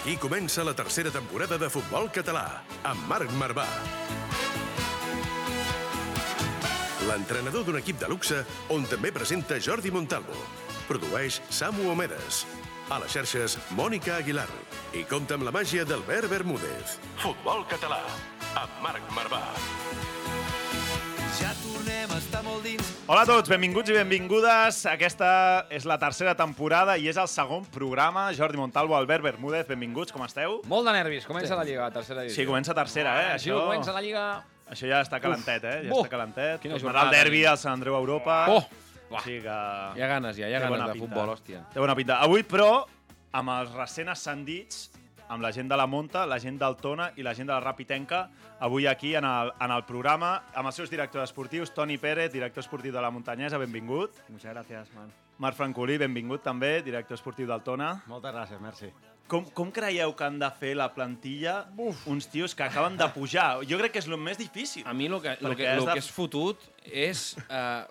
Aquí comença la tercera temporada de Futbol Català, amb Marc Marvà. L'entrenador d'un equip de luxe on també presenta Jordi Montalvo. Produeix Samu Omedes. A les xarxes, Mònica Aguilar. I compta amb la màgia d'Albert Bermúdez. Futbol Català, amb Marc Marvà. Ja tornem a estar molt Hola a tots, benvinguts i benvingudes. Aquesta és la tercera temporada i és el segon programa. Jordi Montalvo, Albert Bermúdez, benvinguts, com esteu? Molt de nervis, comença la Lliga, tercera divisió. Sí, comença tercera, eh? Així Això... comença la Lliga... Això ja està calentet, eh? Ja Uf, està calentet. quina Tornarà jornada el derbi tenim. al Sant Andreu a Europa. Oh! O sigui que... Hi ha ganes, ja, hi ha ganes de pinta. futbol, hòstia. Té bona pinta. Avui, però, amb els recent ascendits, amb la gent de la Monta, la gent del Tona i la gent de la Rapitenca, avui aquí en el, en el programa, amb els seus directors esportius, Toni Pérez, director esportiu de la Muntanyesa, benvingut. Muchas gracias, man. Marc Francolí, benvingut també, director esportiu del Tona. Moltes gràcies, merci. Com, com creieu que han de fer la plantilla Uf. uns tios que acaben de pujar? Jo crec que és el més difícil. A mi el que, lo que, lo de- que és fotut és eh,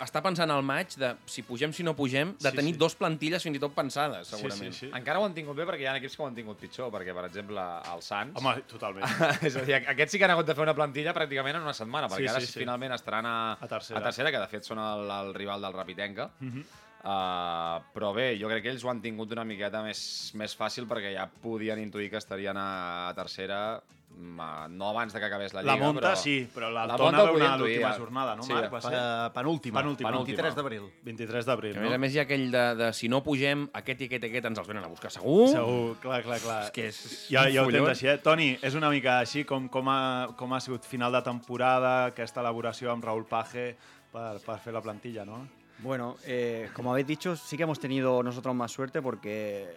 estar pensant al maig de si pugem, si no pugem, de Sí, tenir sí. dos plantilles fins i tot pensades, Sí, segurament. sí, sí. Encara ho han tingut bé perquè hi ha equips que ho han tingut pitjor, perquè, per exemple, el Sants... Home, totalment. és a dir, aquests sí que han hagut de fer una plantilla pràcticament en una setmana, perquè Sí, ara sí, sí, sí. finalment estaran a, A tercera. a tercera, que de fet són el, el rival del Rapitenca. Mm -hmm. Uh, però bé, jo crec que ells ho han tingut una miqueta més, més fàcil perquè ja podien intuir que estarien a, a tercera no abans de que acabés la La Lliga, Monta però... sí, però la, La intuir, l'última ja. jornada, no, Sí, Marc? Va ser? Penúltima. Penúltima. 23 d'abril. 23 d'abril, Que a més a no? més hi ha aquell de, de si no pugem, aquest i aquest i aquest ens els venen a buscar segur. Segur, clar, clar, clar. És que és Ja, un ja ho tens així, eh? Toni, és una mica així com, com, ha, com ha sigut final de temporada, aquesta elaboració amb Raúl Page per, per fer la plantilla, no? Bueno, eh, como habéis dicho, sí que hemos tenido nosotros más suerte porque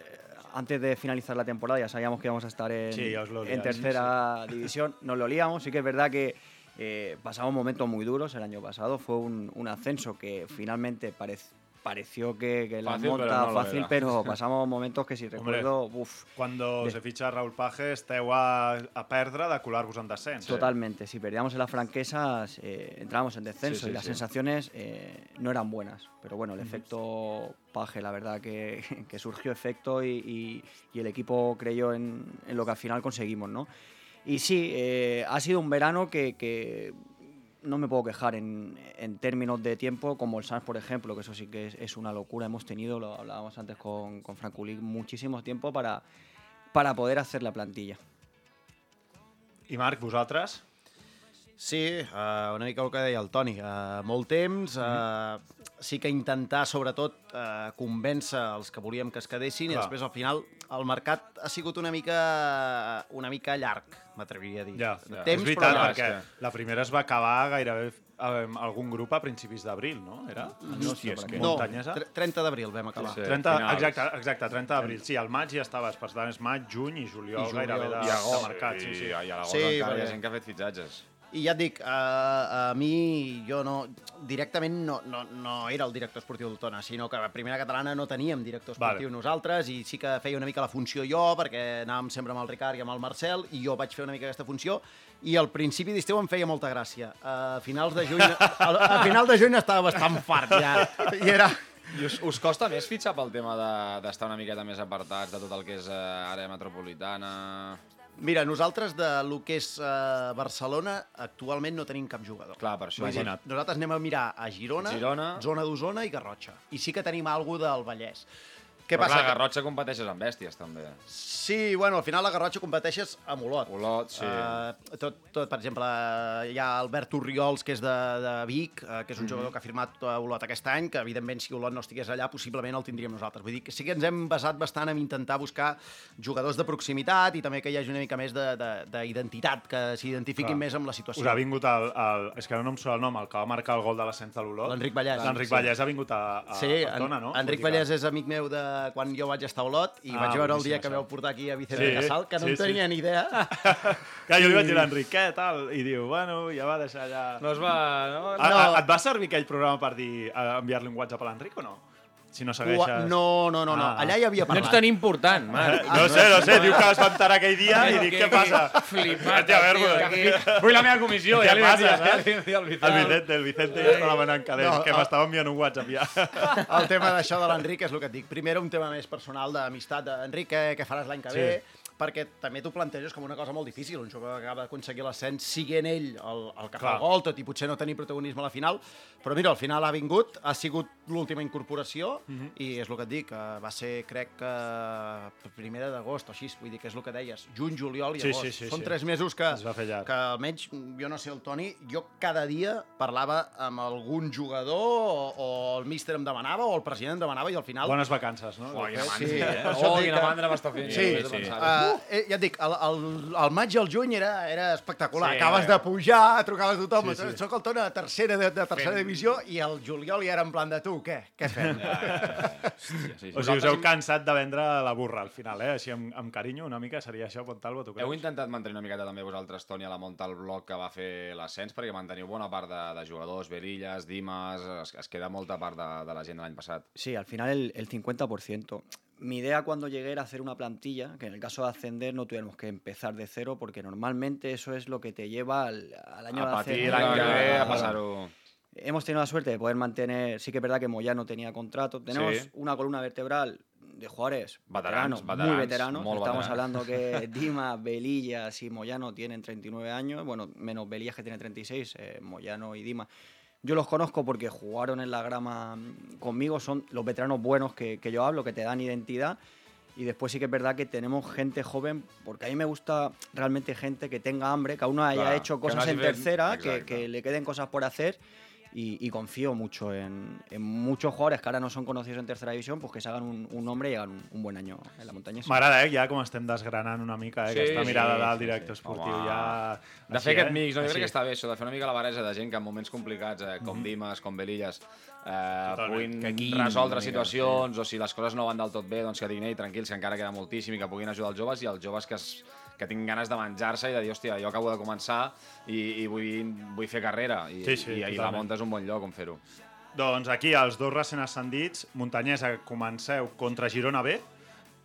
antes de finalizar la temporada ya sabíamos que íbamos a estar en, Sí, tercera división. Nos lo liamos, sí que es verdad que eh, pasamos momentos muy duros el año pasado. Fue un, un ascenso que finalmente parec- pareció que, que la Fácil, monta pero no lo fácil, pero pasamos momentos que si Hombre. recuerdo, uff, Cuando se fitxa Raúl Page esteu a, a perdre de colar-vos en descens. Totalmente, si perdíamos en las franquesas eh, entrábamos en descenso Sí, sí, y las sí. sensaciones eh, no eran buenas. Pero bueno, el efecto Paje, la verdad que, que surgió efecto y, y- y el equipo creyó en, en lo que al final conseguimos, ¿no? Y sí, eh, ha sido un verano que, que no me puedo quejar en, en términos de tiempo, como el Sans, por ejemplo, que eso sí que es, es una locura. Hemos tenido, lo hablábamos antes con, con Frank Kulik, muchísimo tiempo para, para poder hacer la plantilla. I Marc, vosaltres? Sí, uh, una mica el que deia el Toni. Uh, molt temps, uh, sí que intentar, sobretot, uh, convèncer els que volíem que es quedessin Clar. i després, al final, el mercat ha sigut una mica, una mica llarg, m'atreviria a dir. Ja, ja. Temps, és veritat, però perquè la primera es va acabar gairebé amb algun grup a principis d'abril, no? Era? No sé, és que. No, Muntanyesa? tre- 30 d'abril vam acabar. Sí, sí. 30, finals. exacte, exacte, 30 d'abril. Sí, al maig ja estaves, per tant és maig, juny i juliol, I juliol, gairebé de, i de mercat. Sí, sí. I, i a l'agost Sí, encara hi ha gent que ha fet fitxatges. I ja et dic, a, a mi, jo no, directament no, no, no era el director esportiu del Tona, sinó que a Primera Catalana no teníem director esportiu Vale. nosaltres i sí que feia una mica la funció jo, perquè anàvem sempre amb el Ricard i amb el Marcel, i jo vaig fer una mica aquesta funció, i al principi d'estiu em feia molta gràcia. A finals de juny, a, a final de juny estava bastant fart ja, i era... I us, us costa més fitxar pel tema de- d'estar una miqueta més apartats de tot el que és eh, àrea metropolitana... Mira, nosaltres de lo que és uh, Barcelona actualment no tenim cap jugador. Clar, per això... Imagina't. Nosaltres anem a mirar a Girona, Girona. zona d'Osona i Garrotxa. I sí que tenim algú del Vallès. Què Però passa? clar, a que- Garrotxa competeixes amb bèsties, també. Sí, bueno, al final a Garrotxa competeixes amb Olot. Olot, sí. Uh, tot, tot, per exemple, hi ha Albert Urriols, que és de, de Vic, uh, que és un Mhm. jugador que ha firmat a Olot aquest any, que evidentment si Olot no estigués allà possiblement el tindríem nosaltres. Vull dir que sí que ens hem basat bastant en intentar buscar jugadors de proximitat i també que hi hagi una mica més de- de- d'identitat, que s'identifiquin més amb la situació. Us ha vingut el, el... És que ara no em surt el nom, el que va marcar el gol de l'ascens de l'Olot. L'Enric Vallès. L'Enric Sí. Vallès ha vingut a, a, Sí, a Tona, no? en, Enric Vallès és amic meu de, quan jo vaig estar a Olot i Ah, vaig veure el dia que veu portar aquí a Vicente Sí, Casal, que no sí, en tenia sí. ni idea. Clar, jo li vaig dir a l'Enric, què, tal? I diu, bueno, ja va deixar allà... No es va... No, A, No. a, et va servir aquell programa per dir a enviar-li un WhatsApp a l'Enric o no? Si no segueixes... No, no, no, no. Ah. allà hi havia No ets parlat. tan important, Marc. No sé, no sé, diu que es va enterar aquell dia i dic, què passa? Flipat, a veure. Vull la meva comissió, Què ja li vaig dir, dir al El Vicente. Vicente, el Vicente ja està demanant calés, No, que m'estava enviant un WhatsApp ja. El tema d'això de l'Enric és el que et dic. Primer un tema més personal d'amistat. Enric, què, què faràs l'any que Sí. ve? Perquè també t'ho planteges com una cosa molt difícil. Un jugador que acaba d'aconseguir l'ascens, siguent ell el, el que fa Clar. el gol, tot i potser no tenir protagonisme a la final. Però mira, al final ha vingut, ha sigut l'última incorporació Mhm. i és el que et dic, eh, va ser, crec que primera d'agost o així, vull dir que és el que deies, juny, juliol i Sí, agost. sí, sí, Són sí. tres mesos que, que almenys, jo no sé, el Toni, jo cada dia parlava amb algun jugador o, o el míster em demanava o el president em demanava i al final... Bones vacances, no? Oh, Sí, mandra, per eh? Oh, quina mandra m'està fent. Sí, sí. Uh, eh, ja et dic, el, el, el maig i el juny era, era espectacular. Sí, Acabes eh? de pujar, trucaves a tothom, Sí, sí, soc el Toni de tercera, de, de tercera divisió, i el juliol ja era en plan de tu, què? Què fem? Sí, sí. O sigui, us heu cansat de vendre la burra al final, eh? Així amb, amb carinyo una mica seria això, Pontalvo, tu creus? Heu intentat mantenir una miqueta també vosaltres, Toni, a la munta el bloc que va fer l'ascens, perquè manteniu bona part de, de jugadors, Berillas, Dimas, es, es queda molta part de, de la gent de l'any passat. Sí, al final el, el 50%. Mi idea cuando llegué era hacer una plantilla, que en el caso de ascender no tuviéramos que empezar de cero, porque normalmente eso es lo que te lleva al, al año A de ascender. ve, a Claro. passar-ho... Hemos tenido la suerte de poder mantener, sí que es verdad que Moyano tenía contrato, tenemos Sí. una columna vertebral de jugadores veteranos, muy veteranos. Estamos veterans. hablando que Dimas, Belillas y Moyano tienen 39 años, bueno, menos Belillas que tiene 36, eh, Moyano y Dimas. Yo los conozco porque jugaron en la grama mm, conmigo, son los veteranos buenos que, que yo hablo, que te dan identidad. Y después sí que es verdad que tenemos gente joven, porque a mí me gusta realmente gente que tenga hambre, que aún no haya Claro, hecho no cosas en tercera, que, que le queden cosas por hacer. Y, y confío mucho en, en muchos jugadores que ahora no son conocidos en tercera división, pues que se hagan un, un nombre y hagan un, un buen año en la montañesa. M'agrada, eh, ja com estem desgranant una mica, eh, Sí, aquesta mirada sí, del sí, director sí. esportiu Home. ja... De fer aquest eh? mix, no? jo crec que està bé això, de fer una mica la barreja de gent que en moments complicats, eh, com Dimas, com Belillas, eh, Totalment. puguin Que guiïn resoldre situacions, o si les coses no van del tot bé, doncs que diguin, ei, tranquils, que encara queda moltíssim i que puguin ajudar els joves, i els joves que, es, que tinguin ganes de menjar-se i de dir, hòstia, jo acabo de començar i, i vull, vull fer carrera, i, Sí, sí, i, i la. Monta és un bon lloc on fer-ho. Doncs aquí, els dos recent ascendits, Muntanyesa, comenceu contra Girona B,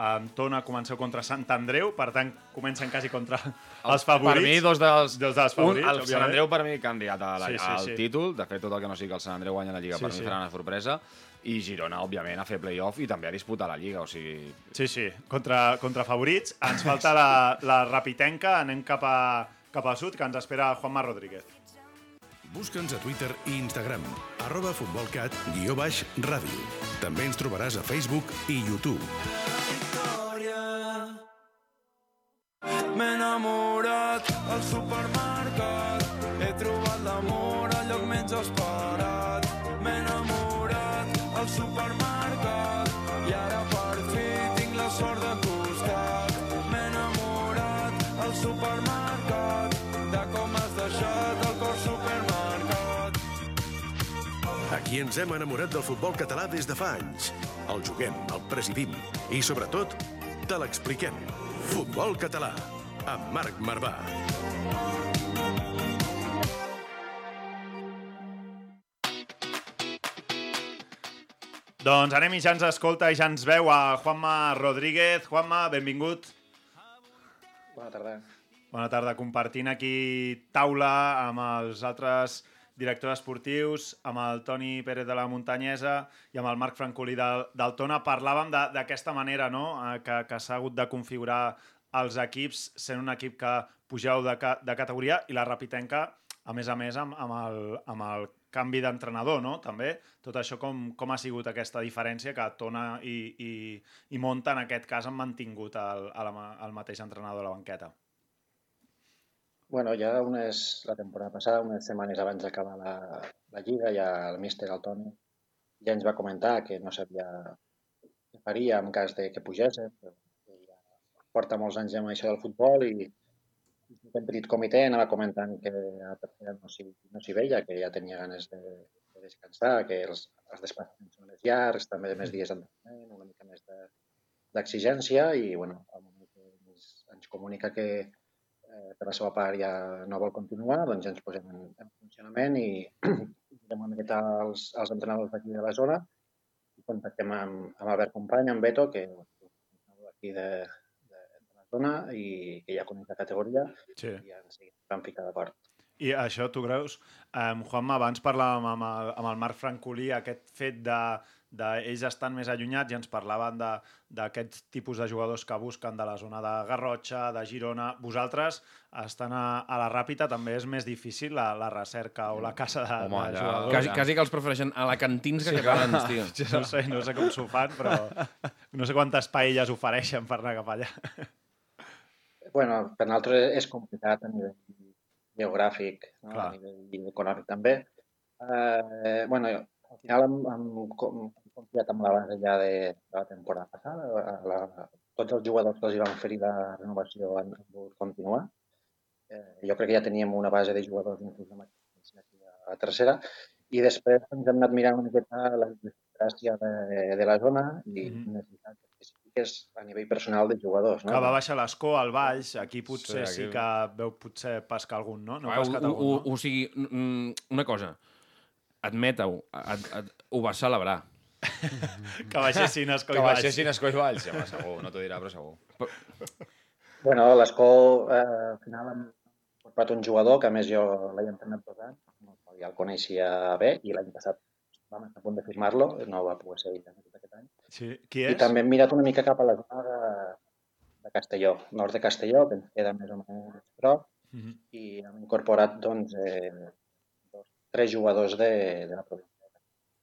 amb Tona comenceu contra Sant Andreu, per tant, comencen quasi contra els favorits. Per mi, dos dels... Dos dels favorits, un, el Sant òbviament. Andreu, per mi, candidat a la, Sí, sí, al sí. títol. De fet, tot el que no sigui que el Sant Andreu guanya la Lliga, Sí, per sí. mi farà una sorpresa. I Girona, òbviament, a fer play-off i també a disputar la Lliga. O sigui, Sí, sí, contra, contra favorits. Ens falta la, la rapitenca, anem cap, a, cap al sud, que ens espera Juanma Rodríguez. Busca'ns a Twitter i Instagram, arroba futbolcat, guió baix, ràdio. També ens trobaràs a Facebook i YouTube. M'he enamorat al supermercat supermercat De com has deixat el cor supermercat Aquí ens hem enamorat del futbol català des de fa anys. El juguem, el presidim i, sobretot, te l'expliquem. Futbol català, amb Marc Marvà. Doncs anem i ja ens escolta i ja ens veu a Juanma Rodríguez. Juanma, benvingut. Bona tarda. Bona tarda. Compartint aquí taula amb els altres directors esportius, amb el Toni Pérez de la Muntanyesa i amb el Marc Francolí del, del Tona. Parlàvem d'aquesta manera no? Eh, que, que s'ha hagut de configurar els equips sent un equip que pugeu de, ca, de categoria i la Rapitenca, a més a més, amb, amb, el, amb el canvi d'entrenador, no? També, tot això com, com ha sigut aquesta diferència que Tona i, i, i Monta, en aquest cas, han mantingut el, el, el mateix entrenador a la banqueta. Bueno, ja unes, la temporada passada, unes setmanes abans d'acabar la, la Lliga, ja el míster, el Toni, ja ens va comentar que no sabia què faria en cas de que pugéssim, però ja porta molts anys amb això del futbol i en petit comitè anava comentant que a tercera no s'hi no veia, que ja tenia ganes de, de descansar, que els, els desplaçaments són més llargs, també més dies d'entrenament, una mica més de- d'exigència i bueno, ens, ens comunica que eh, per la seva part ja no vol continuar, doncs ens posem en, en funcionament i direm una miqueta als, als entrenadors d'aquí de la zona i contactem amb, amb Albert Company, amb Beto, que és un d'aquí de, zona i que ja coneix la categoria Sí. i ens hi vam ficar d'acord. I això, tu creus, um, Juanma, abans parlàvem amb el, amb el Marc Francolí, aquest fet de, de ells estan més allunyats i ens parlaven de- d'aquest tipus de jugadors que busquen de la zona de Garrotxa, de Girona. Vosaltres, estan a, a la Ràpita, també és més difícil la, la recerca o la casa de, Home, de jugadors. Quasi, quasi que els prefereixen a la cantins que catalans, tio. Jo no sé, no sé com s'ho fan, però no sé quantes paelles ofereixen per anar cap allà. Bueno, per nosaltres és complicat a nivell geogràfic, no? Clar. a nivell econòmic també. Eh, bueno, al final hem, hem, hem confiat amb la base ja de, de la temporada passada. A La, tots els jugadors que els van oferir la renovació han, han volgut continuar. Eh, jo crec que ja teníem una base de jugadors inclús amb a la tercera i després ens hem anat mirant una miqueta la gràcia de, de la zona i Mhm. necessitats específiques a nivell personal de jugadors. No? Que va baixar l'escó al Baix, aquí potser sí, Sí, aquí- que veu potser pescar algun, no? No Ah, pescat o, algun, o, no? o sigui, mm, una cosa, admeta-ho, ad, ad, ho vas celebrar. Que baixessin a Escoi Que Baix. baixessin a Escoi Valls, home, segur, no t'ho dirà, però segur. Bueno, l'escó, eh, al final hem incorporat un jugador que a més jo l'he entrenat dos anys, no, ja el coneixia bé i l'any passat vam estar a punt de firmar-lo, no va poder ser. Sí. Qui I és? també hem mirat una mica cap a la zona de, de Castelló, nord de Castelló, que ens queda més o menys prop, Mhm. i hem incorporat doncs, eh, dos, tres jugadors de, de la província.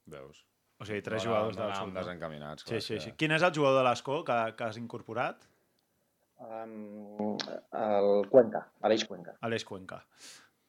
Veus? O sigui, tres No, jugadors no, del no, sud. no? desencaminats. Sí, clar, sí, que- sí. Quin és el jugador de l'Escó que, que has incorporat? Um, el Cuenca, Aleix Cuenca. Aleix Cuenca.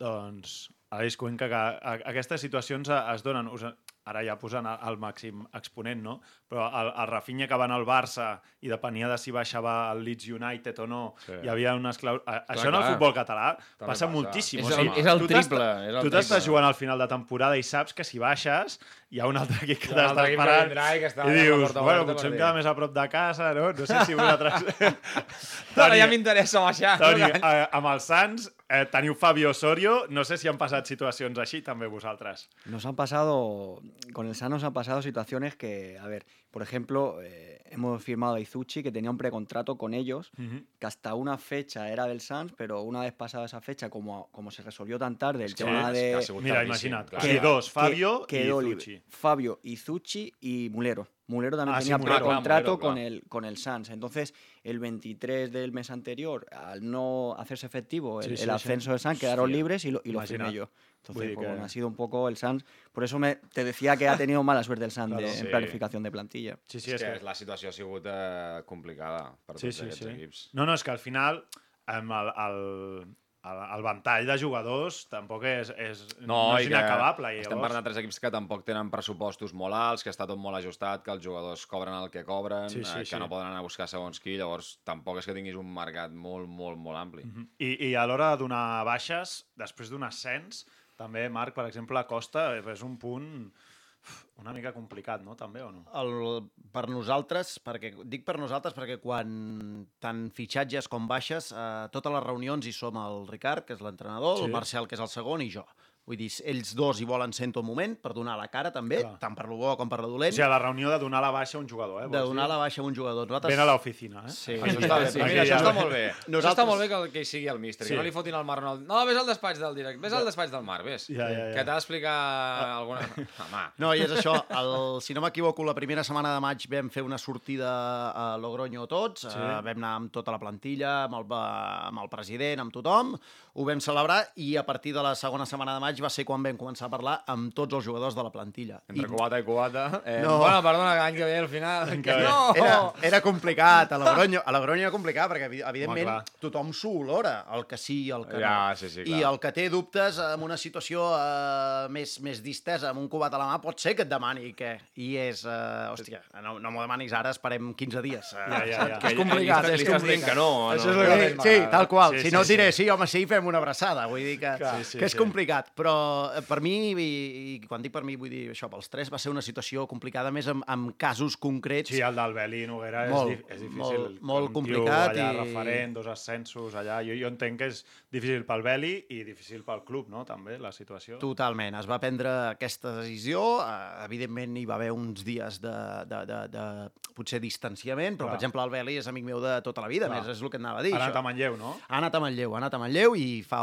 Doncs Aleix Cuenca, que a, aquestes situacions es donen, us, ara ja posant al màxim exponent, no? Però el, el Rafinha que va anar al Barça i depenia de si baixava al Leeds United o no, Sí. hi havia unes claus... A, això en el clar. futbol català passa, passa. moltíssim. És o el- sigui, és el triple, és el Tu t'estàs jugant al final de temporada i saps que si baixes hi ha un altre equip que t'està esperant i que i dius, porta bueno, potser em queda més a prop de casa, no? No sé si vosaltres... Ara ja m'interessa baixar. Toni, eh, amb els Sants eh, teniu Fabio Osorio, no sé si han passat situacions així també vosaltres. Nos han pasado, con el SAN nos han pasado situaciones que, a ver, por ejemplo, eh, hemos firmado a Izuchi, que tenía un precontrato con ellos, que hasta una fecha era del Sans, pero una vez pasada esa fecha, como, como se resolvió tan tarde el que tema de... que Mira, clar. que dos, que Fabio i quedó Izuchi. Fabio, Izuchi y Mulero. Mulero también Ah, sí, tenía Mulero, precontrato claro, con, el, con el Sans. Entonces, el 23 del mes anterior, al no hacerse efectivo el, Sí, el sí, sí. ascenso del Sans, quedaron libres y lo, y lo firmé imagina't. yo. Entonces, pues, bueno, ha sido un poco el Sans. Por eso me, te decía que ha tenido mala suerte el Sans Claro. de- Sí. en planificación de plantilla. Sí, sí, és és que que... la situació ha sigut eh, complicada per Sí, tots sí, aquests sí. equips. No, no, és que al final amb el, el, el, el ventall de jugadors tampoc és, és, no, és i que inacabable. Estem llavors... parlant de tres equips que tampoc tenen pressupostos molt alts, que està tot molt ajustat, que els jugadors cobren el que cobren, Sí, sí, eh, que sí. no poden anar a buscar segons qui, llavors tampoc és que tinguis un mercat molt, molt, molt ampli. Mhm. I, I a l'hora de donar baixes, després d'un ascens, també, Marc, per exemple, Costa és un punt una mica complicat, no? També, o no? El, per nosaltres, perquè dic per nosaltres perquè quan tant fitxatges com baixes, eh, totes les reunions hi som el Ricard, que és l'entrenador, Sí. el Marcel, que és el segon, i jo. Vull dir, ells dos hi volen ser en tot moment per donar la cara també, Clar. tant per lo bo com per lo O dolent, sigui, a la reunió de donar la baixa a un jugador, eh? de donar dir? la baixa a un jugador. Nosaltres... Ben a l'oficina, eh? Sí. Això està bé, Sí, mira, això està molt bé. Això està Nosaltres- molt bé que, que hi sigui el míster, Sí. que no li fotin el mar. No, no vés al despatx del directe, vés al despatx del mar, vés. Ja, ja, ja. Que t'ha d'explicar alguna... Home, No, i és això. El, si no m'equivoco, la primera setmana de maig vam fer una sortida a Logroño tots, Sí. uh, vam anar amb tota la plantilla, amb el, amb el president, amb tothom, ho vam celebrar i a partir de la segona setmana de maig va ser quan vam començar a parlar amb tots els jugadors de la plantilla. entre I cubata i cubata... Eh, No. Bueno, perdona, l'any que ve al final... que no! era, era complicat, a Logroño, a Logroño era complicat perquè evi- Home, evidentment clar. tothom s'ho olora, el que sí i el que Ja, no. sí, sí, I clar. el que té dubtes en una situació eh, més, més distesa, amb un cubat a la mà, pot ser que et demani què. I és, eh, hòstia, no, no m'ho demanis ara, esperem 15 dies. Eh, Ja, ja, ja. Que és complicat, és complicat. que no. Això no, és no. el que sí, sí, tal qual. Sí, si sí, no et diré, sí. sí, home, sí, fem una abraçada. Vull dir que, Clar. Sí, sí, que és sí. complicat. Però eh, per mi, i, i quan dic per mi vull dir això, pels tres va ser una situació complicada més amb, amb casos concrets. Sí, el del Beli Noguera Molt, és, és difícil. molt- molt complicat allà i- referent, dos ascensos allà. Jo, jo entenc que és difícil pel Beli i difícil pel club, no?, també, la situació. Totalment, es va prendre aquesta decisió, eh, evidentment hi va haver uns dies de, de, de, de potser distanciament, però Clar. per exemple el Beli és amic meu de tota la vida, Clar. més és el que et anava a dir. Ha anat això. a Manlleu, no? Ha anat a Manlleu, ha anat a Manlleu i fa,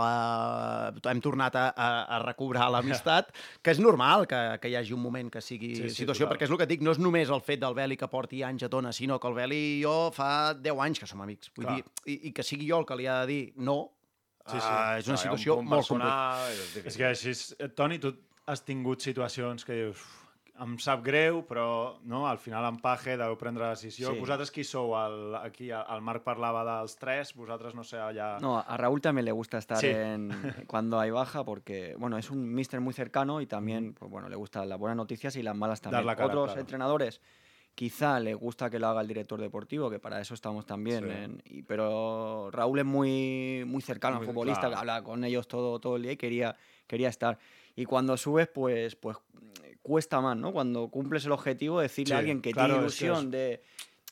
hem tornat a, a, a recobrar l'amistat, que és normal que, que hi hagi un moment que sigui Sí, sí, sí, situació, total. perquè és el que et dic, no és només el fet del Beli que porti anys a Tona, sinó que el Beli i jo fa 10 anys que som amics. Vull Clar. dir, i, I que sigui jo el que li ha de dir no, Sí, sí. eh, és una un situació punt molt complicada. és És que així, Toni, tu has tingut situacions que dius "Uf, em sap greu, però no, al final en Paje deu prendre la decisió. Sí. Vosaltres qui sou? El, aquí el Marc parlava dels tres, vosaltres no sé, allà... No, a Raúl también le gusta estar Sí. en, cuando hay baja porque, bueno, es un mister muy cercano y también, pues bueno, le gustan las buenas noticias y las malas también. la cara, Otros claro. entrenadores quizá le gusta que lo haga el director deportivo, que para eso estamos también. Sí. en- y- pero Raúl es muy, muy cercano al futbolista, claro. que habla con ellos todo, todo el día y quería, quería estar. Y cuando subes, pues, pues cuesta más, ¿no? Cuando cumples el objetivo, decirle Sí, a alguien que claro, tiene es ilusión de...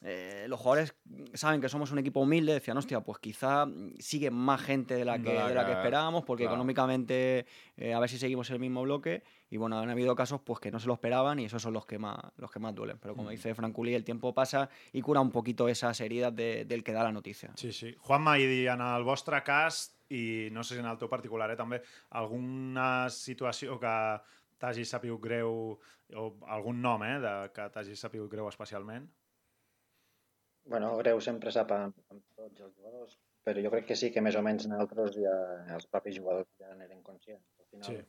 eh, los jugadores saben que somos un equipo humilde, decían, hostia, pues quizá mm, sigue más gente de la que, de la que esperábamos, porque claro. económicamente eh, a ver si seguimos el mismo bloque. Y bueno, han habido casos pues que no se lo esperaban y esos son los que más, los que más duelen. Pero Mm. como dice Franculi, el tiempo pasa y cura un poquito esas heridas de- del que da la noticia. Sí, sí. Juanma, i en el vostre cas, i no sé si en el teu particular, eh, també, alguna situació que t'hagi sapigut greu, o algun nom, eh, de, que t'hagi sapigut greu especialment? Bueno, greu sempre sap amb, amb tots els jugadors, però jo crec que sí que més o menys nosaltres ja, els propis jugadors ja n'eren conscients. Al final, Sí.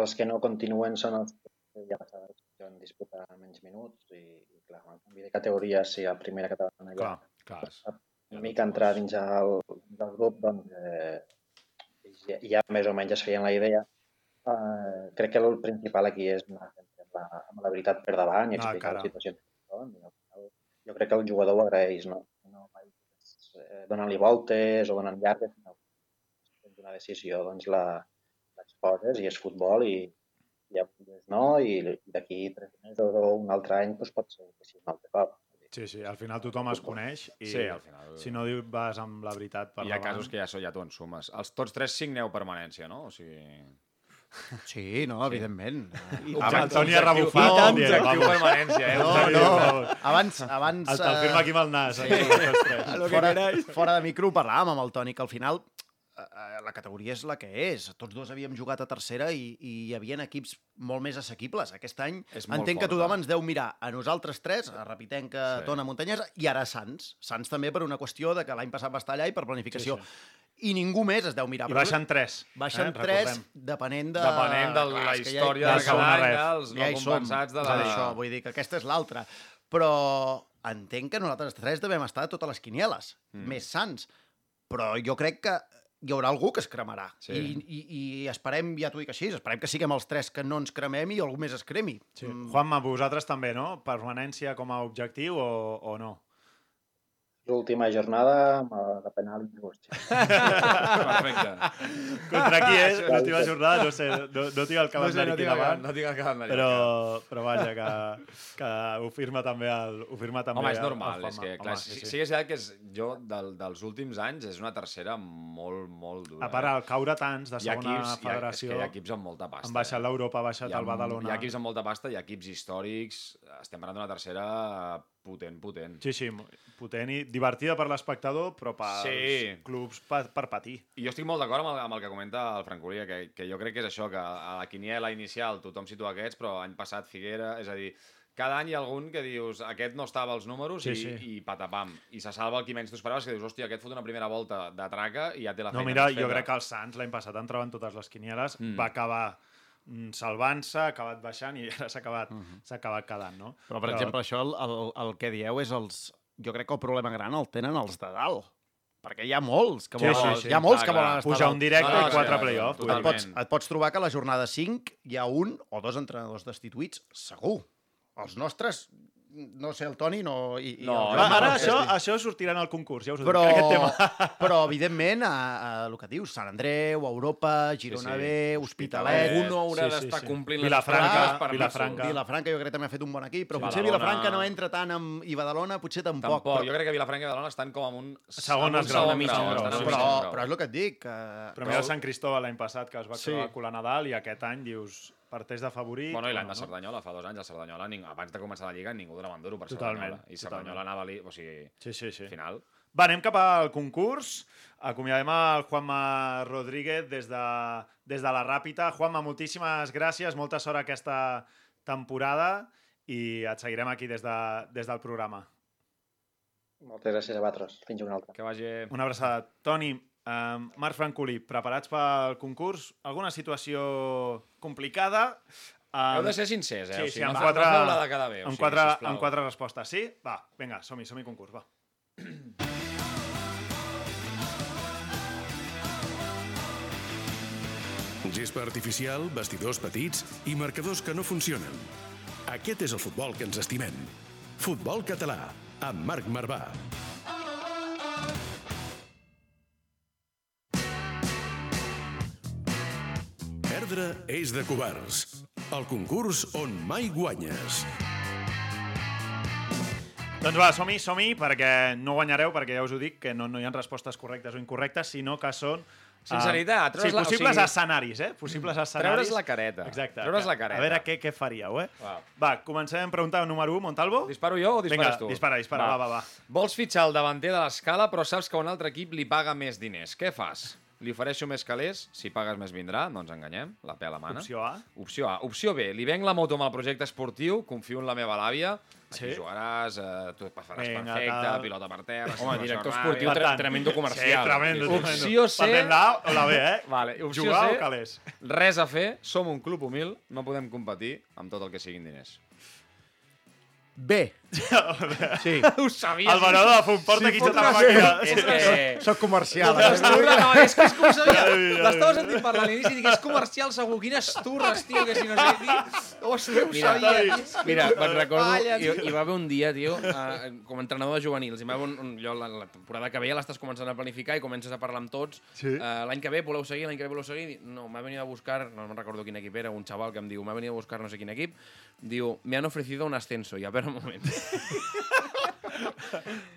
els que no continuen són els que ja que van disputar menys minuts i, i clar, el canvi de categoria, si a primera catalana ja Clar, clar. una mica entrar dins el, del grup, doncs eh, ja, ja més o menys es feien la idea. Eh, crec que el principal aquí és anar amb la, amb la veritat per davant i Anar a explicar cara. la situació final, jo crec que el jugador ho agraeix, no? No mai eh, donant-li voltes o donant llargues, prens una decisió, doncs la l'exposes i és futbol i, i avui no i, i d'aquí tres mesos o un altre any doncs pot ser que sigui un altre cop. Sí, sí, al final tothom es coneix i Sí, al final. si no vas amb la veritat per Hi ha davant. casos que ja, so- ja t'ho ensumes. Els tots tres signeu permanència, no? O sigui... Sí, no, evidentment. I Abans- el Toni ha rebufat. I tant, objectiu permanència, eh? No, no. Abans, abans... El te'l eh, firma aquí amb el nas. Sí. Lo que fora, fora de micro ho parlàvem amb el Toni, que al final eh, eh, la categoria és la que és. Tots dos havíem jugat a tercera i, i hi havia equips molt més assequibles. Aquest any És entenc que forta. tothom ens deu mirar a nosaltres tres, a Repitenca, Sí. sí. Tona, Muntanyesa, i ara Sants. Sants també per una qüestió de que l'any passat va estar allà i per planificació. Sí, I ningú més es deu mirar. I baixen tres. Baixen eh? tres, Recordem. depenent de... Depenent de la que història ja de cada any, dels no ja compensats de la... Això, vull dir que aquesta és l'altra. Però entenc que nosaltres tres devem estar a totes les quinieles, mm. més sants. Però jo crec que hi haurà algú que es cremarà. Sí. I, i, I esperem, ja t'ho dic així, esperem que siguem els tres que no ens cremem i algú més es cremi. Sí. Juanma, vosaltres també, no? Permanència com a objectiu o, o no? L'última jornada amb la penal injust. Perfecte. Contra qui és l'última jornada? No sé, no, no tinc el calendari aquí davant. no tinc el calendari. Però, però vaja, que, que ho firma també el, ho firma també Home, és el- normal, el és que, clar, Home, sí, sí, que és veritat que és, jo, del, dels últims anys, és una tercera molt, molt dura. A part, al caure tants de segona equips, hi ha, és federació, que hi ha equips amb molta pasta. han baixat eh? l'Europa, ha baixat ha, el Badalona. hi ha equips amb molta pasta, hi ha equips històrics, estem parlant d'una tercera potent, potent. Sí, sí, potent i divertida per l'espectador, però pels Sí. clubs per, per patir. I jo estic molt d'acord amb, el, amb el que comenta el Francolí, que, que jo crec que és això, que a la quiniela inicial tothom situa aquests, però any passat Figuera, és a dir, cada any hi ha algun que dius aquest no estava als números Sí, i, sí. i patapam. I se salva el qui menys t'ho esperaves, que dius, hòstia, aquest fot una primera volta de traca i ja té la No, feina mira, més jo crec que el Sants l'any passat entrava en totes les quinieles, Mm. va acabar salvant-se, ha acabat baixant i ara s'ha acabat, Mhm. s'ha acabat quedant, no? Però, per exemple, això, el, el, el que dieu és els... Jo crec que el problema gran el tenen els de dalt. Perquè hi ha molts que Sí, volen, sí, sí, hi ha molts clar, que volen clar. estar Puja dalt. un directe no, i quatre sí, play-off. Et pots, et pots trobar que a la jornada 5 hi ha un o dos entrenadors destituïts, segur. Els nostres no sé, el Toni no... I, i No, el Va, Jaume ara no, això, això sortirà en el concurs, ja us ho però, dic, aquest tema. però evidentment, a, a, el que dius, Sant Andreu, Europa, Girona Sí, sí. B, Hospitalet... Algú no haurà sí, sí, d'estar sí. complint Vilafranca, les per Vilafranca. Vilafranca jo crec que també ha fet un bon equip, però Sí, potser Badalona- Vilafranca no entra tant amb... i Badalona potser tampoc. Tampoc. però, Jo crec que Vilafranca i Badalona estan com en un... Segon un grau, un però, però és el que et dic. Que, Però mira el Sant Cristóbal l'any passat, que es va Sí. sí. colar a Nadal, i aquest any dius, parteix de favorit... Bueno, i l'any de no? Cerdanyola, fa dos anys, el Cerdanyola, ning- abans de començar la Lliga, ningú donava un duro per Totalment, Cerdanyola. I Cerdanyola totalment. anava ali, o sigui, Sí, sí, sí. final. Va, anem cap al concurs. Acomiadem el Juanma Rodríguez des de, des de la Ràpita. Juanma, moltíssimes gràcies, molta sort aquesta temporada i et seguirem aquí des, de, des del programa. Moltes gràcies a vosaltres. Fins una altra. Que vagi... Una abraçada. Toni, eh, Marc Francolí, preparats pel concurs? Alguna situació complicada? Um, Heu de ser sincers, eh? Sí, o sí, sigui, amb no, quatre, no de cada bé. O amb, sigui, quatre, sisplau. amb quatre respostes. Sí? Va, vinga, som-hi, som-hi concurs, va. Gespa artificial, vestidors petits i marcadors que no funcionen. Aquest és el futbol que ens estimem. Futbol català, amb Marc Marvà. Perdre és de covards. El concurs on mai guanyes. Doncs va, som-hi, som-hi, perquè no guanyareu, perquè ja us ho dic, que no, no hi ha respostes correctes o incorrectes, sinó que són... eh, Sinceritat, sí, treure's o possibles sigui- escenaris, eh? Possibles escenaris. Treure's la careta. Exacte. Treure's la careta. A veure què, què faríeu, eh? Va. Va, comencem preguntant número 1, Montalvo. Disparo jo o dispares Vinga, tu? dispara, dispara, va, va, va. Vols fitxar el davanter de l'escala, però saps que un altre equip li paga més diners. Què fas? Li ofereixo més calés, si pagues més vindrà, no ens enganyem, la pela mana. Opció A. Opció A. Opció B, li venc la moto amb el projecte esportiu, confio en la meva l'àvia, aquí Sí. jugaràs, eh, tu faràs Vinga, perfecte, tal. pilota per terra... Home, director esportiu, ràbia. tre- tremendo comercial. Sí, tremendo, tremendo. Opció C- Patent la A o la B, eh? Vale, opció Jugar C, o calés? Res a fer, som un club humil, no podem competir amb tot el que siguin diners. B. Sí. Ho sabia. El venedor de fum, porta Sí, aquí fot sota la màquina. És que... Soc comercial. Les eh? turres, no, és que és com ho sabia. L'estava sentint parlar a l'inici i dic, és comercial segur. Quines turres, tio, que si no sé què. Ho, ho Mira, sabia. Mira, me'n recordo, hi, hi va haver un dia, tio, uh, com a entrenador de juvenils, hi va haver un, un, allò, la, la temporada que ve ja l'estàs començant a planificar i comences a parlar amb tots. Sí. Uh, l'any que ve voleu seguir, l'any que ve voleu seguir? No, m'ha venido a buscar, no me'n recordo quin equip era, un xaval que em diu, m'ha venido a buscar no sé quin equip, diu, me han ofrecido un ascenso. I a veure, un moment.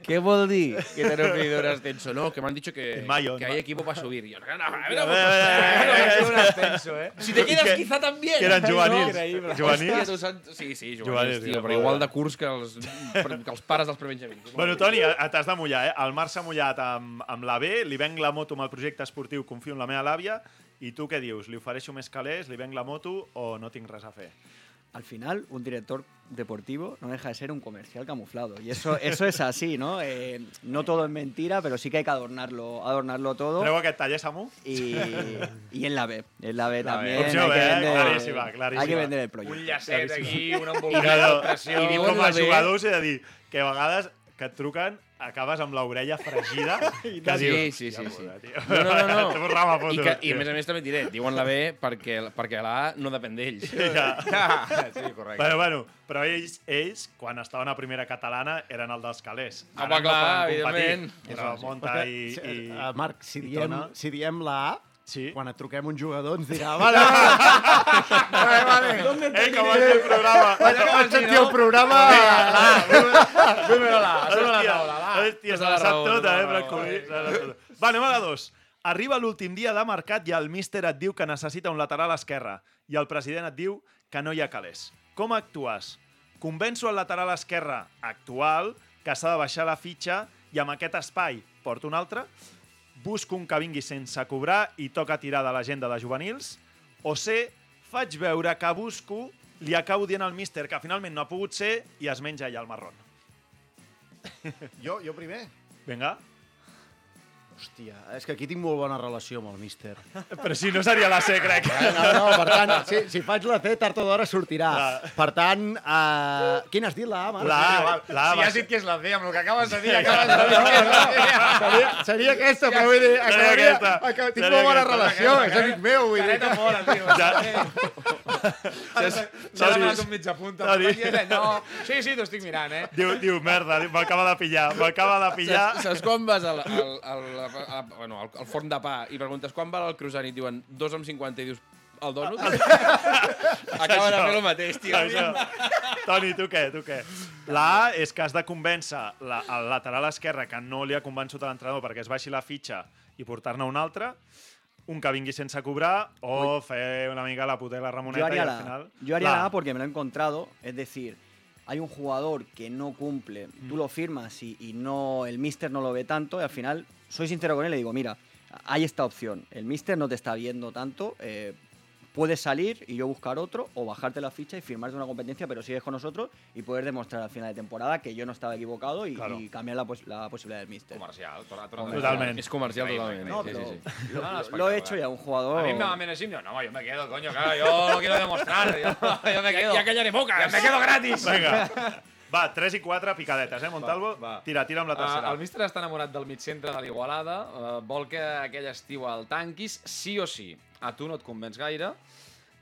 ¿Qué vol dir que te han ofrecido un ascenso? No, que me han dicho que, En mayo, que en hay ma- equipo para subir. Y yo, no, no, a ver, un ascenso, eh? Si te quedas que- quizá también. Que eren juvenils. Juvenils? Sí, sí, Juvenils, tio, tio, però igual de curs que els, que els pares dels prebenjamins. Bueno, Toni, eh, t'has de mullar, eh? El Marc s'ha mullat amb, amb la B, li venc la moto amb el projecte esportiu, confio en la meva làvia, i tu què dius? Li ofereixo més calés, li venc la moto o no tinc res a fer? Al final, un director deportivo no deja de ser un comercial camuflado. Y eso, eso es así, ¿no? Eh, no todo es mentira, pero sí que hay que adornarlo, adornarlo todo. Treu aquest taller, Samu? Y, y en la B. En la B La B. también. Opció hay, B, que eh? vender, Claríssima, claríssima. hay que vender el Un proyecto. llacet aquí, una I, pressió... i diuen com a la B. jugador us he de dir que a vegades que et truquen acabes amb l'orella fregida que Sí, dius, sí, sí, "Hòstia sí. tio". No, no, no. no. Te borrava I, que, I a més a més també et diré, diuen la B perquè, perquè la A no depèn d'ells. Ja. Sí, correcte. Bueno, bueno, però ells, ells, quan estaven a primera catalana, eren el dels calés. Home, no clar, competir. evidentment. Però Monta i, i... Uh, Marc, si i diem, Tona. si diem la A, Sí. quan et truquem un jugador ens dirà vale, vale, vale, vale. Ei, que vaig el programa! Vaig sentir el programa... Dímelo la, dímelo la taula, va. hòstia, se la la sap tota, la eh, raó. Brancoli. Se la sap tota. Va, anem a la dos. Arriba l'últim dia de mercat i el míster et diu que necessita un lateral esquerre i el president et diu que no hi ha calés. Com actues? Convenço el lateral esquerre actual que s'ha de baixar la fitxa i amb aquest espai porto un altre? Busco un que vingui sense cobrar i toca tirar de l'agenda de juvenils? O C, faig veure que busco, li acabo dient al míster que finalment no ha pogut ser i es menja allà el marrón. Jo, jo primer. Vinga. Hòstia, és que aquí tinc molt bona relació amb el míster. Però si no seria la C, crec. Eh, No, no, per tant, si, si faig la C, tard o d'hora sortirà. Per tant, uh, quina has dit, la A, Marc? La A, la A Si has dit que és la D, amb el que acabes de dir, acabes de dir que és la. Seria, seria aquesta, però vull dir, Seria acabaria, aquesta. aca- tinc Seria molt bona aquesta. relació, és amic meu, vull dir. Careta fora, tio. Ja... S'ha demanat un mitja punta. Allò... Sí, sí, t'ho estic mirant, eh? Diu, diu, merda, m'acaba de pillar, m'acaba de pillar. Saps, saps quan vas al, al, al, al, al, bueno, al, al forn de pa i preguntes quan val el croissant i et diuen 2 amb 50 i dius el donut? Acaben de fer el mateix, tio. Això. Toni, tu què, tu què? La A és que has de convèncer la, el lateral esquerre que no li ha convençut a l'entrenador perquè es baixi la fitxa i portar-ne un altre, un que vingui sense cobrar o fer una mica la putela Yo Ramoneta i haría, al la, final... yo haría la A porque me lo he encontrado. Es decir, hay un jugador que no cumple, tú lo firmas y, y no el mister no lo ve tanto y al final soy sincero con él y le digo, mira, hay esta opción. El mister no te está viendo tanto. eh, puedes salir y yo buscar otro o bajarte la ficha y firmar de una competencia, pero sigues con nosotros y poder demostrar al final de temporada que yo no estaba equivocado y, Claro. y cambiar la, pos- la posibilidad del mister. Comercial. torna- torna- Totalment. És comercial totalment. No, sí, pero sí, sí. Lo, No, no, lo- lo he hecho ya, un jugador. A mí me va Menesim, no, no, yo me quedo, coño, claro, yo lo quiero demostrar, yo, yo me quedo. Ja callaré boques! Ja me quedo gratis. Vinga. Va, 3 i 4 picadetes, eh, Montalvo? Va, va. Tira, tira amb la tercera. Uh, el míster està enamorat del mig centre de l'Igualada, uh, vol que aquell estiu el tanquis, sí o sí. A tu no et convenç gaire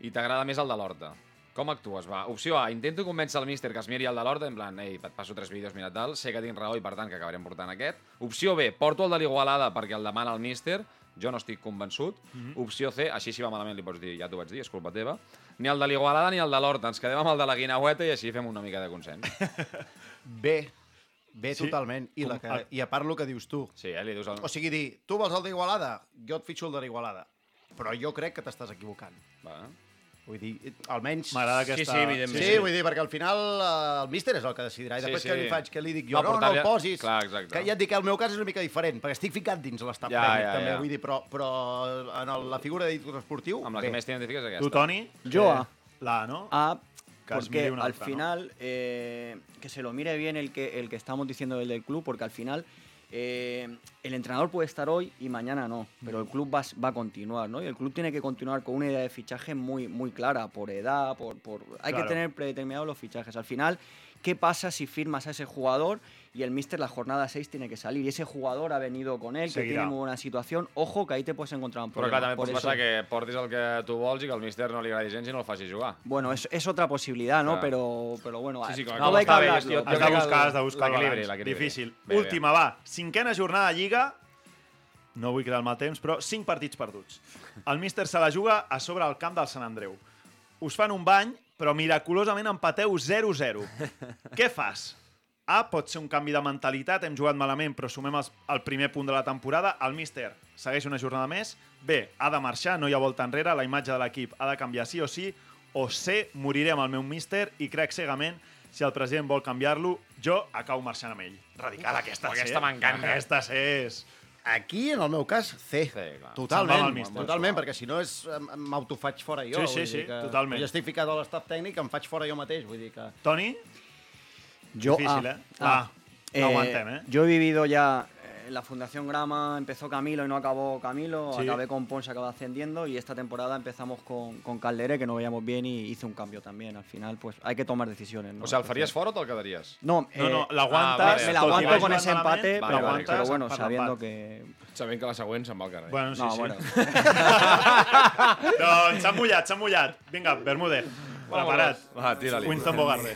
i t'agrada més el de l'Horta. Com actues, va? Opció A, intento convèncer el míster que es miri el de l'Horta, en plan, ei, et passo tres vídeos, mira tal, sé que tinc raó i per tant que acabarem portant aquest. Opció B, porto el de l'Igualada perquè el demana el míster, jo no estic convençut. Opció C, així si va malament li pots dir, ja t'ho vaig dir, és culpa teva. Ni el de l'Igualada ni el de l'Horta, ens quedem amb el de la Guinaueta i així fem una mica de consens. Bé, bé Sí? totalment. I, la que, I a part el que dius tu. Sí, eh? Li dius el... O sigui, dir, tu vols el d'Igualada? Jo et fitxo el de l'Igualada. Però jo crec que t'estàs equivocant. Va. Vull dir, almenys... M'agrada Sí, aquesta... sí, evidentment. Sí, sí, vull dir, perquè al final eh, el míster és el que decidirà. I Sí, després sí. què li faig? Què li dic jo? No, no, portar-li- el posis. Clar, exacte. Que ja et dic que el meu cas és una mica diferent, perquè estic ficat dins l'estat Ja, tècnic, ja, també. ja. Vull dir, però, però en el, la figura d'editor esportiu, Amb la bé. que més t'identifiques és aquesta. Tu, Toni? Eh, A. La A, no? A, Que porque una al otra, ¿no? final, eh, que se lo mire bien el que, el que estamos diciendo del del club, porque al final eh, el entrenador puede estar hoy y mañana no, pero el club va, va a continuar, ¿no? Y el club tiene que continuar con una idea de fichaje muy, muy clara, por edad, por... por hay Claro. que tener predeterminados los fichajes. Al final, ¿qué pasa si firmas a ese jugador y el míster la jornada 6 tiene que salir? Y ese jugador ha venido con él, que Seguirá. tiene muy buena situación. Ojo, que ahí te puedes encontrar un Però problema. clar, també Por pot eso- passar que portis el que tu vols i que al míster no li agradi gens i no el faci jugar. Bueno, es, es otra posibilidad, ¿no? Claro. Pero, pero bueno, Sí, sí, clar, no, hay que bé, hablarlo. jo- Has de que buscar, el- has de buscar el l'equilibri. Difícil. Bé, bé. Última, va. Cinquena jornada de Lliga. No vull quedar el mal temps, però cinc partits perduts. El míster se la juga a sobre el camp del Sant Andreu. Us fan un bany, però miraculosament empateu 0-0. Què fas? A, pot ser un canvi de mentalitat, hem jugat malament, però sumem els, el primer punt de la temporada. El míster segueix una jornada més. B, ha de marxar, no hi ha volta enrere, la imatge de l'equip ha de canviar sí o sí. O C, moriré amb el meu míster i crec cegament si el president vol canviar-lo, jo acabo marxant amb ell. Radical aquesta, Aquesta C. m'encanta. Aquesta C és... Aquí, en el meu cas, C. C, Totalment, el míster. totalment, perquè si no m'autofaig fora jo. Sí, sí, vull sí, dir que totalment. Jo estic ficat a l'estat tècnic, em faig fora jo mateix, vull dir que... Toni? Yo, Difícil, A. eh? Ah, no aguantem, eh? Yo he vivido ya eh, en la Fundación Grama, empezó Camilo y no acabó Camilo, Sí. acabé con Ponce, acabé ascendiendo y esta temporada empezamos con, con Calderé, que no veíamos bien y hice un cambio también. Al final, pues hay que tomar decisiones. ¿no? O el faries Entonces- fora o te'l quedaries? No, No, no, eh, ah, vale. me la i aguanto con ese empate, vale, pero, vale, pero bueno, sabiendo que... Sabent que la següent se'n va al carrer. Bueno, sí, no, sí. bueno. doncs s'han mullat, s'han mullat. Vinga, Bermúdez, preparat. Va, tira-li. Winston Bogarde.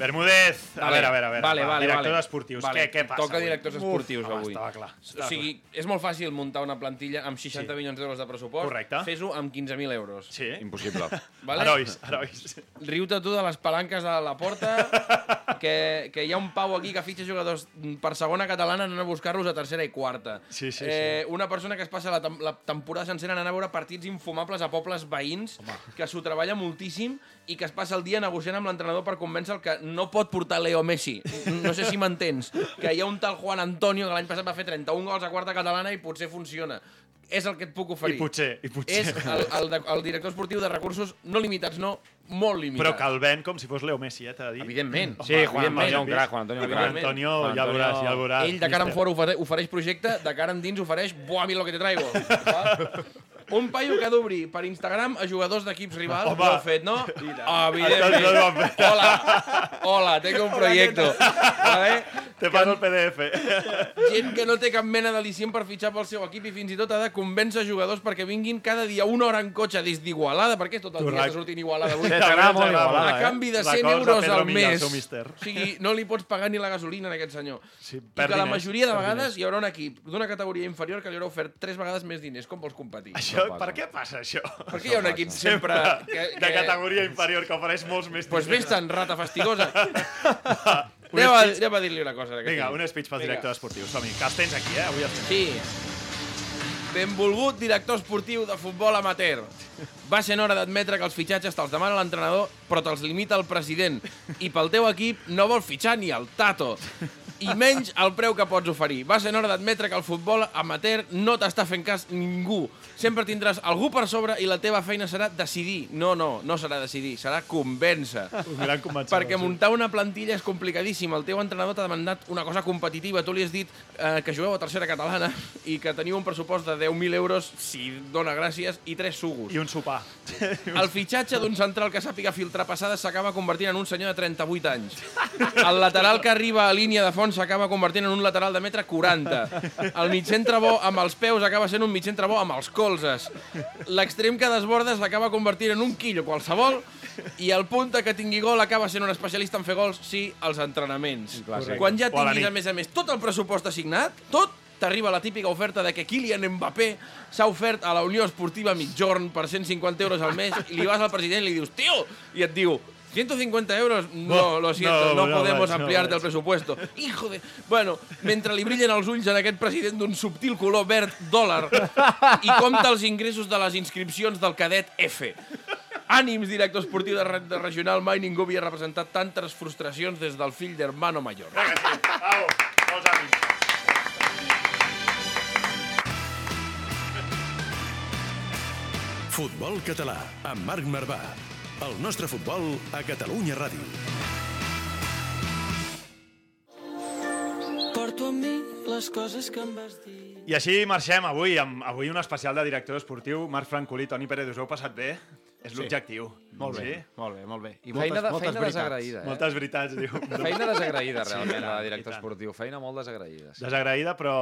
Bermúdez, a Vale, veure, a veure, a veure. vale, va, vale, directors vale. esportius, Vale, què, què passa Toca avui? directors esportius home, avui. estava clar, estava o sigui, és molt fàcil muntar una plantilla amb 60 Sí. milions d'euros de pressupost. Correcte. Fes-ho amb 15.000 euros. Sí. Impossible. Vale? Herois, herois. Riu-te tu de les palanques a la porta, que, que hi ha un pau aquí que fitxa jugadors per segona catalana anant a buscar-los a tercera i quarta. Sí, sí, eh, Una persona que es passa la, tem la temporada sencera anant a veure partits infumables a pobles veïns, que s'ho treballa moltíssim i que es passa el dia negociant amb l'entrenador per convèncer el que no pot portar Leo Messi. No sé si m'entens. Que hi ha un tal Juan Antonio que l'any passat va fer 31 gols a quarta catalana i potser funciona. És el que et puc oferir. I potser, i potser. És el, el, de- el director esportiu de recursos no limitats, no, molt limitats. Però que el ven com si fos Leo Messi, eh, t'he de dir. Evidentment. Sí, Juan evidentment. Antonio, un crac, Juan Antonio, Juan. Antonio, Juan ja el veuràs, ja el veuràs. Ell de cara en fora ofere- ofereix projecte, de cara en dins ofereix buah, mira lo que te traigo. Un paio que ha d'obrir per Instagram a jugadors d'equips rivals. Home. Ho heu fet, no? Evidentment. Hola, hola, tengo un proyecto. Vale? Te paso el PDF. Gent que no té cap mena d'al·licient per fitxar pel seu equip i fins i tot ha de convèncer jugadors perquè vinguin cada dia una hora en cotxe des d'Igualada, perquè tot el dia que sortint Igualada avui. T'agrada molt Igualada, a eh? canvi de 100 Records a euros al mes. O sigui, no li pots pagar ni la gasolina a aquest senyor. Sí, I que la diners, majoria de vegades diners. hi haurà un equip d'una categoria inferior que li haurà ofert tres vegades més diners. Com vols competir? Això, per què passa això? Per què hi ha un equip sempre... Que, que... De categoria inferior que ofereix molts més Pues diners. vés-te'n, rata fastigosa. Anem, a, anem a dir-li una cosa. Vinga, un speech pels Vinga. directors esportius. Som-hi, que els tens aquí, eh? Avui els tens. Sí. Benvolgut director esportiu de futbol amateur. Va ser hora d'admetre que els fitxatges te'ls demana l'entrenador, però te'ls limita el president. I pel teu equip no vol fitxar ni el Tato. I menys el preu que pots oferir. Va ser hora d'admetre que el futbol amateur no t'està fent cas ningú. Sempre tindràs algú per sobre i la teva feina serà decidir. No, no, no serà decidir, serà convèncer. Un gran. Perquè muntar una plantilla és complicadíssim. El teu entrenador t'ha demandat una cosa competitiva. Tu li has dit eh, que jugueu a tercera catalana i que teniu un pressupost de 10.000 euros, si dona gràcies, i tres sugos. I un sopar. El fitxatge d'un central que sàpiga filtrar passades s'acaba convertint en un senyor de 38 anys. El lateral que arriba a línia de fons s'acaba convertint en un lateral de metre 40. El mitcentre bo amb els peus acaba sent un mitcentre bo amb els colzes. L'extrem que desborda s'acaba convertint en un quillo qualsevol i el punta que tingui gol acaba sent un especialista en fer gols, sí, als entrenaments. clàssic. Quan ja tinguis, a més a més, tot el pressupost assignat, tot, t'arriba la típica oferta de que Kylian Mbappé s'ha ofert a la Unió Esportiva Mitjorn per 150 euros al mes i li vas al president i li dius, tio, i et diu, 150 euros? No, No, lo siento, no, no, no podemos vaig, no ampliarte el vaig. presupuesto. Hijo de... Bueno, mentre li brillen els ulls en aquest president d'un subtil color verd dòlar i compta els ingressos de les inscripcions del cadet F. Ànims, director esportiu de, de regional, mai ningú havia representat tantes frustracions des del fill d'hermano mayor. Au, molts ànims. Futbol català, amb Marc Marvà. El nostre futbol a Catalunya Ràdio. Porto amb mi les coses que em vas dir. I així marxem avui, amb avui un especial de director esportiu. Marc Francolí, Toni Pérez, us heu passat bé? És l'objectiu. Molt bé, Sí? molt bé, molt bé. I Feina, de, moltes feina veritats. desagraïda, eh? Moltes veritats, diu. Feina desagraïda, realment, i la de director esportiu. Feina molt desagraïda. Sí. Desagraïda, però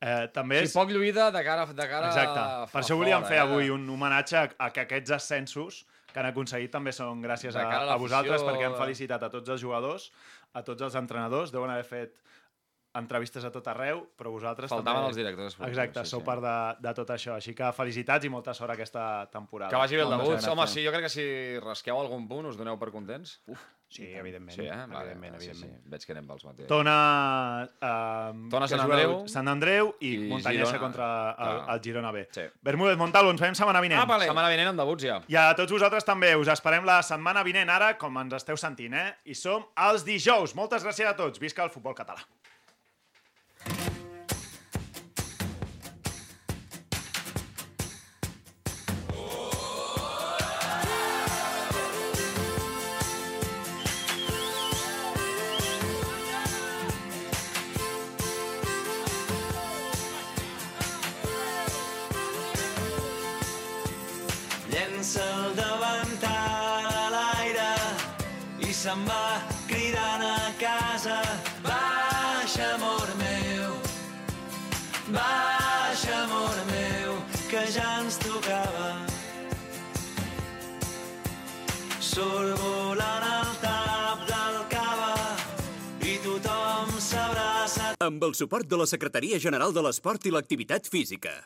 eh, també Sí, és... poc lluïda de cara, de cara Exacte. a Per això volíem fora, fer eh? avui un homenatge a, a que aquests ascensos que han aconseguit també són gràcies a, a a vosaltres perquè hem eh? felicitat a tots els jugadors, a tots els entrenadors, deuen haver fet entrevistes a tot arreu, però vosaltres Faltaven també... els directors Exacte, sí, sou sí. part de, de tot això. Així que felicitats i molta sort aquesta temporada. Que vagi bé el debut. Home, sí, jo crec que si rasqueu algun punt us doneu per contents. Uf, Sí, evidentment. sí, eh? Vale, evidentment, sí, evidentment. sí. Veig que anem pels mateixos. Tona, eh, Tona Sant Andreu. Sant Andreu i, I Montanyesa Girona. contra el, el Girona B. Sí. Bermúdez, Montalvo, ens veiem setmana vinent. Ah, vale. Setmana vinent amb debuts ja. I a tots vosaltres també, us esperem la setmana vinent ara, com ens esteu sentint, eh? I som els dijous. Moltes gràcies a tots. Visca el futbol català. se'n va cridant a casa. Baixa, amor meu, baixa, amor meu, que ja ens tocava. Sort volant al tap del cava i tothom s'abraça. Amb el suport de la Secretaria General de l'Esport i l'Activitat Física.